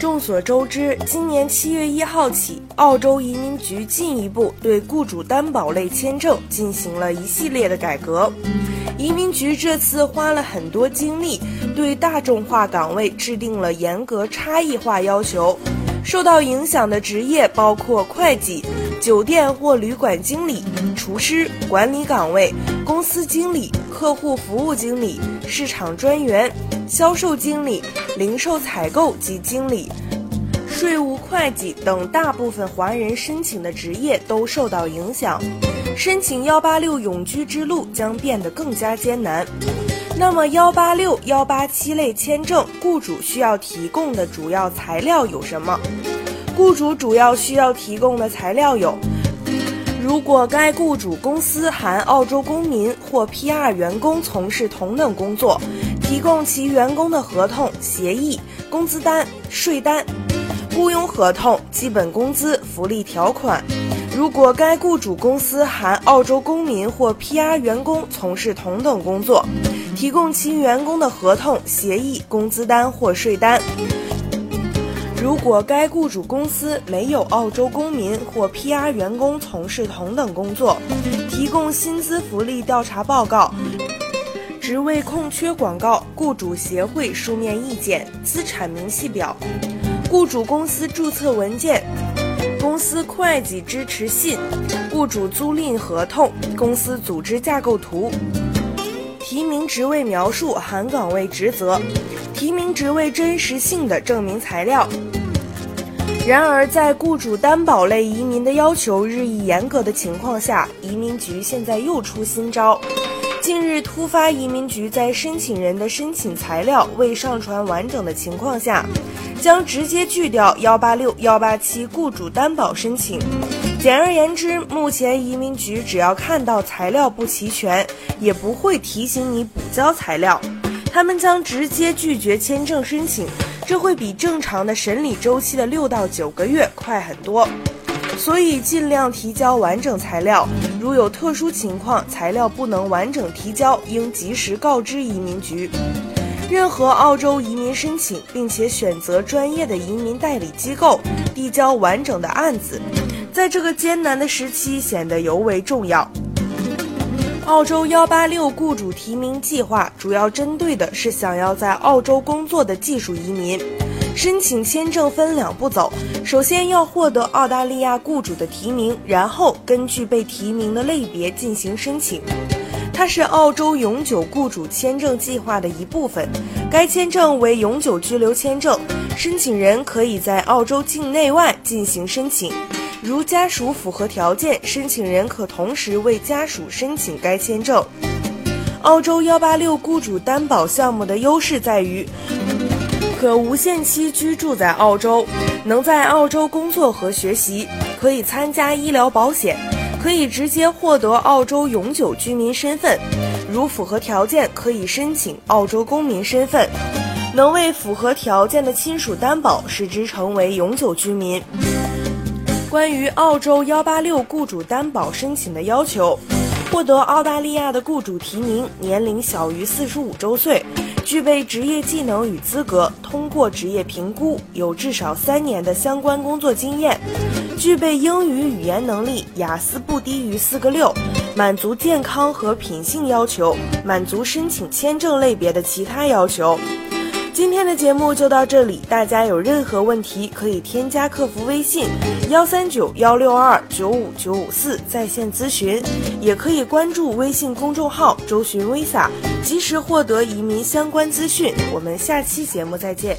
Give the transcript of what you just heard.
众所周知，今年七月一号起，澳洲移民局进一步对雇主担保类签证进行了一系列的改革。移民局这次花了很多精力，对大众化岗位制定了严格差异化要求。受到影响的职业包括会计、酒店或旅馆经理、厨师、管理岗位、公司经理、客户服务经理、市场专员。销售经理、零售采购及经理、税务会计等大部分华人申请的职业都受到影响，申请幺八六永居之路将变得更加艰难。那么幺八六、幺八七类签证，雇主需要提供的主要材料有什么？雇主主要需要提供的材料有：如果该雇主公司含澳洲公民或 PR 员工从事同等工作。提供其员工的合同、协议、工资单、税单、雇佣合同、基本工资、福利条款。如果该雇主公司含澳洲公民或 PR 员工从事同等工作，提供其员工的合同、协议、工资单或税单。如果该雇主公司没有澳洲公民或 PR 员工从事同等工作，提供薪资福利调查报告。职位空缺广告、雇主协会书面意见、资产明细表、雇主公司注册文件、公司会计支持信、雇主租赁合同、公司组织架构图、提名职位描述含岗位职责、提名职位真实性的证明材料。然而，在雇主担保类移民的要求日益严格的情况下，移民局现在又出新招。近日，突发移民局在申请人的申请材料未上传完整的情况下，将直接拒掉幺八六幺八七雇主担保申请。简而言之，目前移民局只要看到材料不齐全，也不会提醒你补交材料，他们将直接拒绝签证申请。这会比正常的审理周期的六到九个月快很多。所以尽量提交完整材料，如有特殊情况，材料不能完整提交，应及时告知移民局。任何澳洲移民申请，并且选择专业的移民代理机构，递交完整的案子，在这个艰难的时期显得尤为重要。澳洲幺八六雇主提名计划主要针对的是想要在澳洲工作的技术移民。申请签证分两步走，首先要获得澳大利亚雇主的提名，然后根据被提名的类别进行申请。它是澳洲永久雇主签证计划的一部分。该签证为永久居留签证，申请人可以在澳洲境内外进行申请。如家属符合条件，申请人可同时为家属申请该签证。澳洲幺八六雇主担保项目的优势在于。可无限期居住在澳洲，能在澳洲工作和学习，可以参加医疗保险，可以直接获得澳洲永久居民身份。如符合条件，可以申请澳洲公民身份，能为符合条件的亲属担保，使之成为永久居民。关于澳洲幺八六雇主担保申请的要求，获得澳大利亚的雇主提名，年龄小于四十五周岁。具备职业技能与资格，通过职业评估，有至少三年的相关工作经验，具备英语语言能力，雅思不低于四个六，满足健康和品性要求，满足申请签证类别的其他要求。今天的节目就到这里，大家有任何问题可以添加客服微信幺三九幺六二九五九五四在线咨询，也可以关注微信公众号周寻 visa，及时获得移民相关资讯。我们下期节目再见。